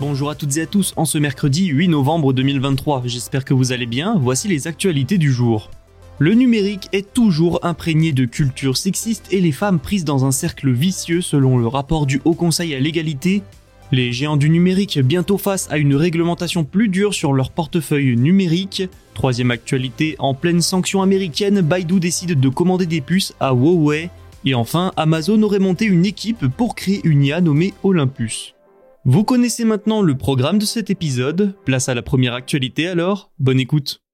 Bonjour à toutes et à tous, en ce mercredi 8 novembre 2023, j'espère que vous allez bien, voici les actualités du jour. Le numérique est toujours imprégné de culture sexiste et les femmes prises dans un cercle vicieux selon le rapport du Haut Conseil à l'égalité. Les géants du numérique bientôt face à une réglementation plus dure sur leur portefeuille numérique. Troisième actualité, en pleine sanction américaine, Baidu décide de commander des puces à Huawei. Et enfin, Amazon aurait monté une équipe pour créer une IA nommée Olympus. Vous connaissez maintenant le programme de cet épisode, place à la première actualité alors, bonne écoute.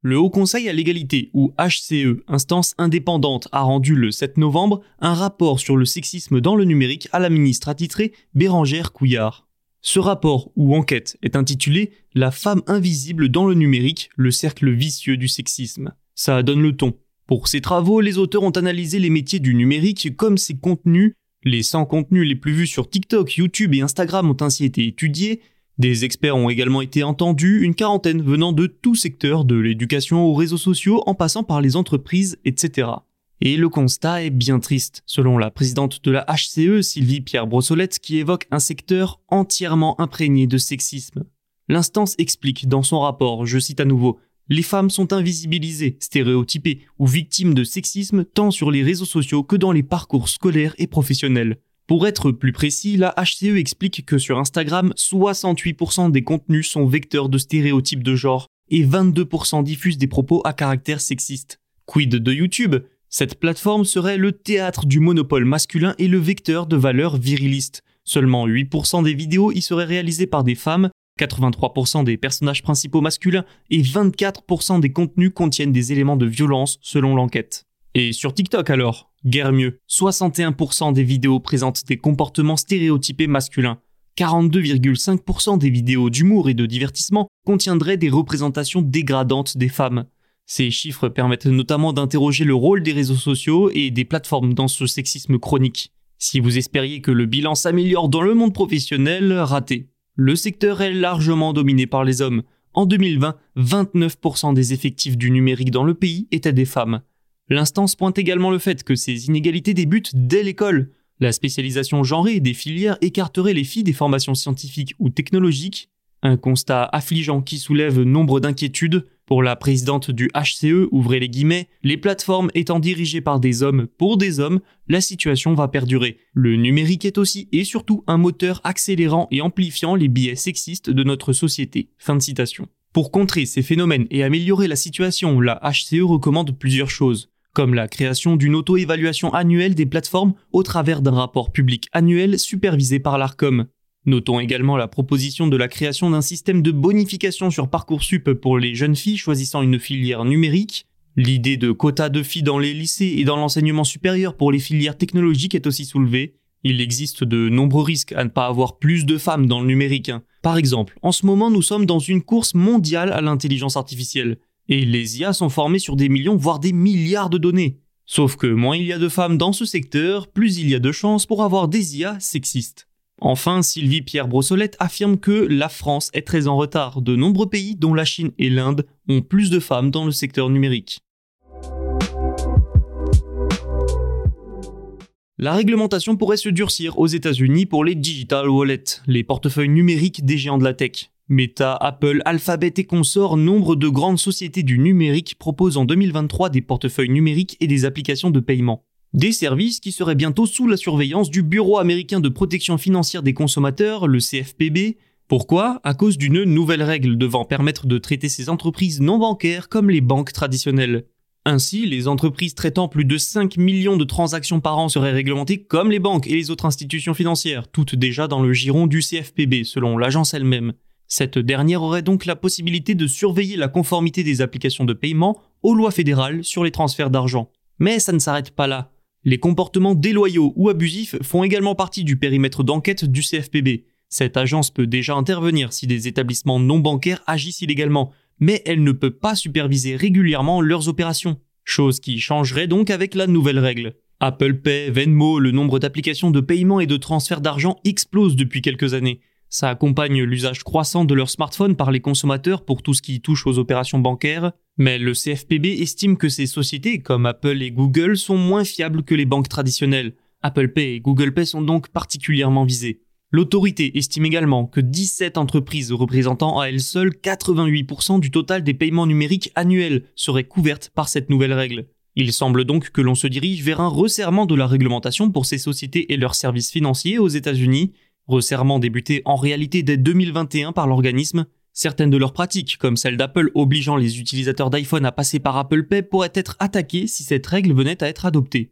Le Haut Conseil à l'égalité, ou HCE, instance indépendante, a rendu le 7 novembre un rapport sur le sexisme dans le numérique à la ministre attitrée Bérangère Couillard. Ce rapport, ou enquête, est intitulé La femme invisible dans le numérique, le cercle vicieux du sexisme. Ça donne le ton. Pour ces travaux, les auteurs ont analysé les métiers du numérique comme ses contenus. Les 100 contenus les plus vus sur TikTok, YouTube et Instagram ont ainsi été étudiés. Des experts ont également été entendus, une quarantaine venant de tout secteur, de l'éducation aux réseaux sociaux en passant par les entreprises, etc. Et le constat est bien triste, selon la présidente de la HCE, Sylvie Pierre Brossolette, qui évoque un secteur entièrement imprégné de sexisme. L'instance explique dans son rapport, je cite à nouveau, les femmes sont invisibilisées, stéréotypées ou victimes de sexisme tant sur les réseaux sociaux que dans les parcours scolaires et professionnels. Pour être plus précis, la HCE explique que sur Instagram, 68% des contenus sont vecteurs de stéréotypes de genre et 22% diffusent des propos à caractère sexiste. Quid de YouTube? Cette plateforme serait le théâtre du monopole masculin et le vecteur de valeurs virilistes. Seulement 8% des vidéos y seraient réalisées par des femmes 83% des personnages principaux masculins et 24% des contenus contiennent des éléments de violence selon l'enquête. Et sur TikTok alors Guère mieux, 61% des vidéos présentent des comportements stéréotypés masculins. 42,5% des vidéos d'humour et de divertissement contiendraient des représentations dégradantes des femmes. Ces chiffres permettent notamment d'interroger le rôle des réseaux sociaux et des plateformes dans ce sexisme chronique. Si vous espériez que le bilan s'améliore dans le monde professionnel, raté le secteur est largement dominé par les hommes. En 2020, 29% des effectifs du numérique dans le pays étaient des femmes. L'instance pointe également le fait que ces inégalités débutent dès l'école. La spécialisation genrée des filières écarterait les filles des formations scientifiques ou technologiques un constat affligeant qui soulève nombre d'inquiétudes. Pour la présidente du HCE, ouvrez les guillemets, les plateformes étant dirigées par des hommes pour des hommes, la situation va perdurer. Le numérique est aussi et surtout un moteur accélérant et amplifiant les biais sexistes de notre société. Fin de citation. Pour contrer ces phénomènes et améliorer la situation, la HCE recommande plusieurs choses, comme la création d'une auto-évaluation annuelle des plateformes au travers d'un rapport public annuel supervisé par l'ARCOM, Notons également la proposition de la création d'un système de bonification sur Parcoursup pour les jeunes filles choisissant une filière numérique. L'idée de quotas de filles dans les lycées et dans l'enseignement supérieur pour les filières technologiques est aussi soulevée. Il existe de nombreux risques à ne pas avoir plus de femmes dans le numérique. Par exemple, en ce moment nous sommes dans une course mondiale à l'intelligence artificielle, et les IA sont formées sur des millions voire des milliards de données. Sauf que moins il y a de femmes dans ce secteur, plus il y a de chances pour avoir des IA sexistes. Enfin, Sylvie Pierre Brossolette affirme que la France est très en retard. De nombreux pays, dont la Chine et l'Inde, ont plus de femmes dans le secteur numérique. La réglementation pourrait se durcir aux États-Unis pour les digital wallets, les portefeuilles numériques des géants de la tech. Meta, Apple, Alphabet et consorts, nombre de grandes sociétés du numérique proposent en 2023 des portefeuilles numériques et des applications de paiement. Des services qui seraient bientôt sous la surveillance du Bureau américain de protection financière des consommateurs, le CFPB. Pourquoi? À cause d'une nouvelle règle devant permettre de traiter ces entreprises non bancaires comme les banques traditionnelles. Ainsi, les entreprises traitant plus de 5 millions de transactions par an seraient réglementées comme les banques et les autres institutions financières, toutes déjà dans le giron du CFPB selon l'agence elle-même. Cette dernière aurait donc la possibilité de surveiller la conformité des applications de paiement aux lois fédérales sur les transferts d'argent. Mais ça ne s'arrête pas là. Les comportements déloyaux ou abusifs font également partie du périmètre d'enquête du CFPB. Cette agence peut déjà intervenir si des établissements non bancaires agissent illégalement, mais elle ne peut pas superviser régulièrement leurs opérations. Chose qui changerait donc avec la nouvelle règle. Apple Pay, Venmo, le nombre d'applications de paiement et de transferts d'argent explose depuis quelques années. Ça accompagne l'usage croissant de leurs smartphones par les consommateurs pour tout ce qui touche aux opérations bancaires, mais le CFPB estime que ces sociétés comme Apple et Google sont moins fiables que les banques traditionnelles. Apple Pay et Google Pay sont donc particulièrement visés. L'autorité estime également que 17 entreprises représentant à elles seules 88% du total des paiements numériques annuels seraient couvertes par cette nouvelle règle. Il semble donc que l'on se dirige vers un resserrement de la réglementation pour ces sociétés et leurs services financiers aux États-Unis, Resserrement débuté en réalité dès 2021 par l'organisme, certaines de leurs pratiques, comme celle d'Apple obligeant les utilisateurs d'iPhone à passer par Apple Pay, pourraient être attaquées si cette règle venait à être adoptée.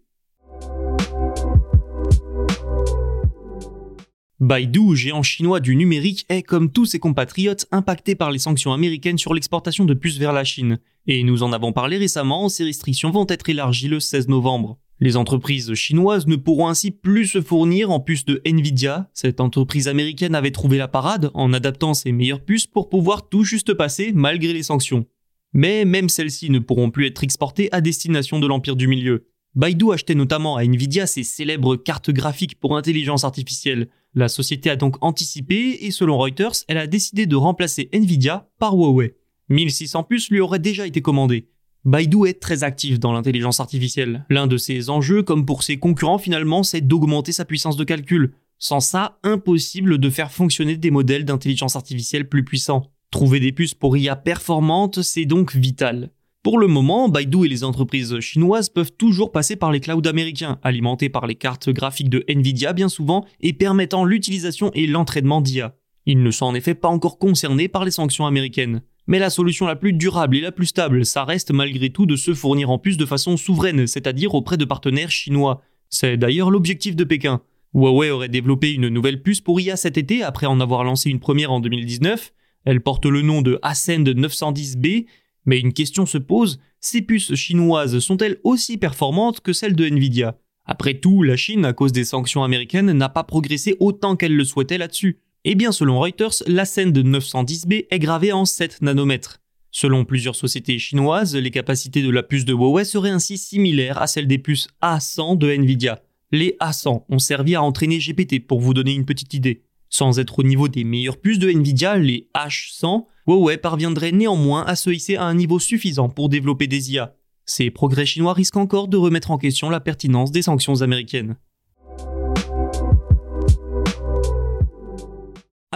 Baidu, géant chinois du numérique, est, comme tous ses compatriotes, impacté par les sanctions américaines sur l'exportation de puces vers la Chine. Et nous en avons parlé récemment, ces restrictions vont être élargies le 16 novembre. Les entreprises chinoises ne pourront ainsi plus se fournir en puces de Nvidia. Cette entreprise américaine avait trouvé la parade en adaptant ses meilleures puces pour pouvoir tout juste passer malgré les sanctions. Mais même celles-ci ne pourront plus être exportées à destination de l'Empire du Milieu. Baidu achetait notamment à Nvidia ses célèbres cartes graphiques pour intelligence artificielle. La société a donc anticipé et selon Reuters, elle a décidé de remplacer Nvidia par Huawei. 1600 puces lui auraient déjà été commandées. Baidu est très actif dans l'intelligence artificielle. L'un de ses enjeux, comme pour ses concurrents finalement, c'est d'augmenter sa puissance de calcul. Sans ça, impossible de faire fonctionner des modèles d'intelligence artificielle plus puissants. Trouver des puces pour IA performantes, c'est donc vital. Pour le moment, Baidu et les entreprises chinoises peuvent toujours passer par les clouds américains, alimentés par les cartes graphiques de Nvidia bien souvent et permettant l'utilisation et l'entraînement d'IA. Ils ne sont en effet pas encore concernés par les sanctions américaines. Mais la solution la plus durable et la plus stable, ça reste malgré tout de se fournir en puces de façon souveraine, c'est-à-dire auprès de partenaires chinois. C'est d'ailleurs l'objectif de Pékin. Huawei aurait développé une nouvelle puce pour IA cet été après en avoir lancé une première en 2019. Elle porte le nom de Ascend 910B, mais une question se pose, ces puces chinoises sont-elles aussi performantes que celles de Nvidia? Après tout, la Chine, à cause des sanctions américaines, n'a pas progressé autant qu'elle le souhaitait là-dessus. Eh bien, selon Reuters, la scène de 910B est gravée en 7 nanomètres. Selon plusieurs sociétés chinoises, les capacités de la puce de Huawei seraient ainsi similaires à celles des puces A100 de Nvidia. Les A100 ont servi à entraîner GPT pour vous donner une petite idée. Sans être au niveau des meilleures puces de Nvidia, les H100, Huawei parviendrait néanmoins à se hisser à un niveau suffisant pour développer des IA. Ces progrès chinois risquent encore de remettre en question la pertinence des sanctions américaines.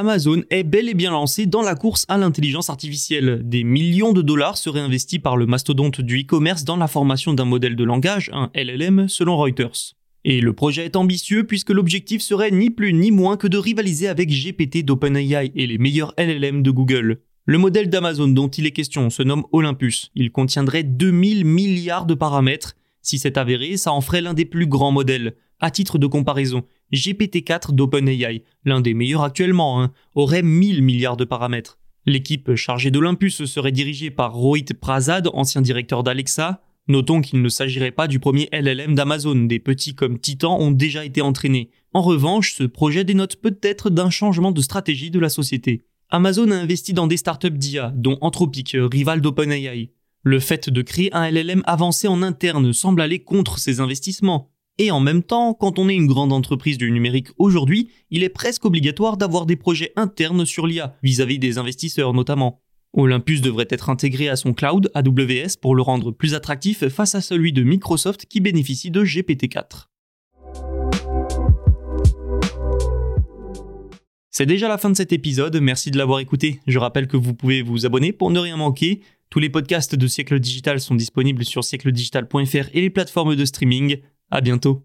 Amazon est bel et bien lancé dans la course à l'intelligence artificielle. Des millions de dollars seraient investis par le mastodonte du e-commerce dans la formation d'un modèle de langage, un LLM, selon Reuters. Et le projet est ambitieux puisque l'objectif serait ni plus ni moins que de rivaliser avec GPT d'OpenAI et les meilleurs LLM de Google. Le modèle d'Amazon dont il est question se nomme Olympus. Il contiendrait 2000 milliards de paramètres. Si c'est avéré, ça en ferait l'un des plus grands modèles. À titre de comparaison, GPT-4 d'OpenAI, l'un des meilleurs actuellement, hein, aurait 1000 milliards de paramètres. L'équipe chargée d'Olympus serait dirigée par Rohit Prasad, ancien directeur d'Alexa. Notons qu'il ne s'agirait pas du premier LLM d'Amazon, des petits comme Titan ont déjà été entraînés. En revanche, ce projet dénote peut-être d'un changement de stratégie de la société. Amazon a investi dans des startups d'IA, dont Anthropic, rival d'OpenAI. Le fait de créer un LLM avancé en interne semble aller contre ces investissements. Et en même temps, quand on est une grande entreprise du numérique aujourd'hui, il est presque obligatoire d'avoir des projets internes sur l'IA, vis-à-vis des investisseurs notamment. Olympus devrait être intégré à son cloud AWS pour le rendre plus attractif face à celui de Microsoft qui bénéficie de GPT-4. C'est déjà la fin de cet épisode, merci de l'avoir écouté. Je rappelle que vous pouvez vous abonner pour ne rien manquer. Tous les podcasts de Siècle Digital sont disponibles sur siècledigital.fr et les plateformes de streaming. À bientôt.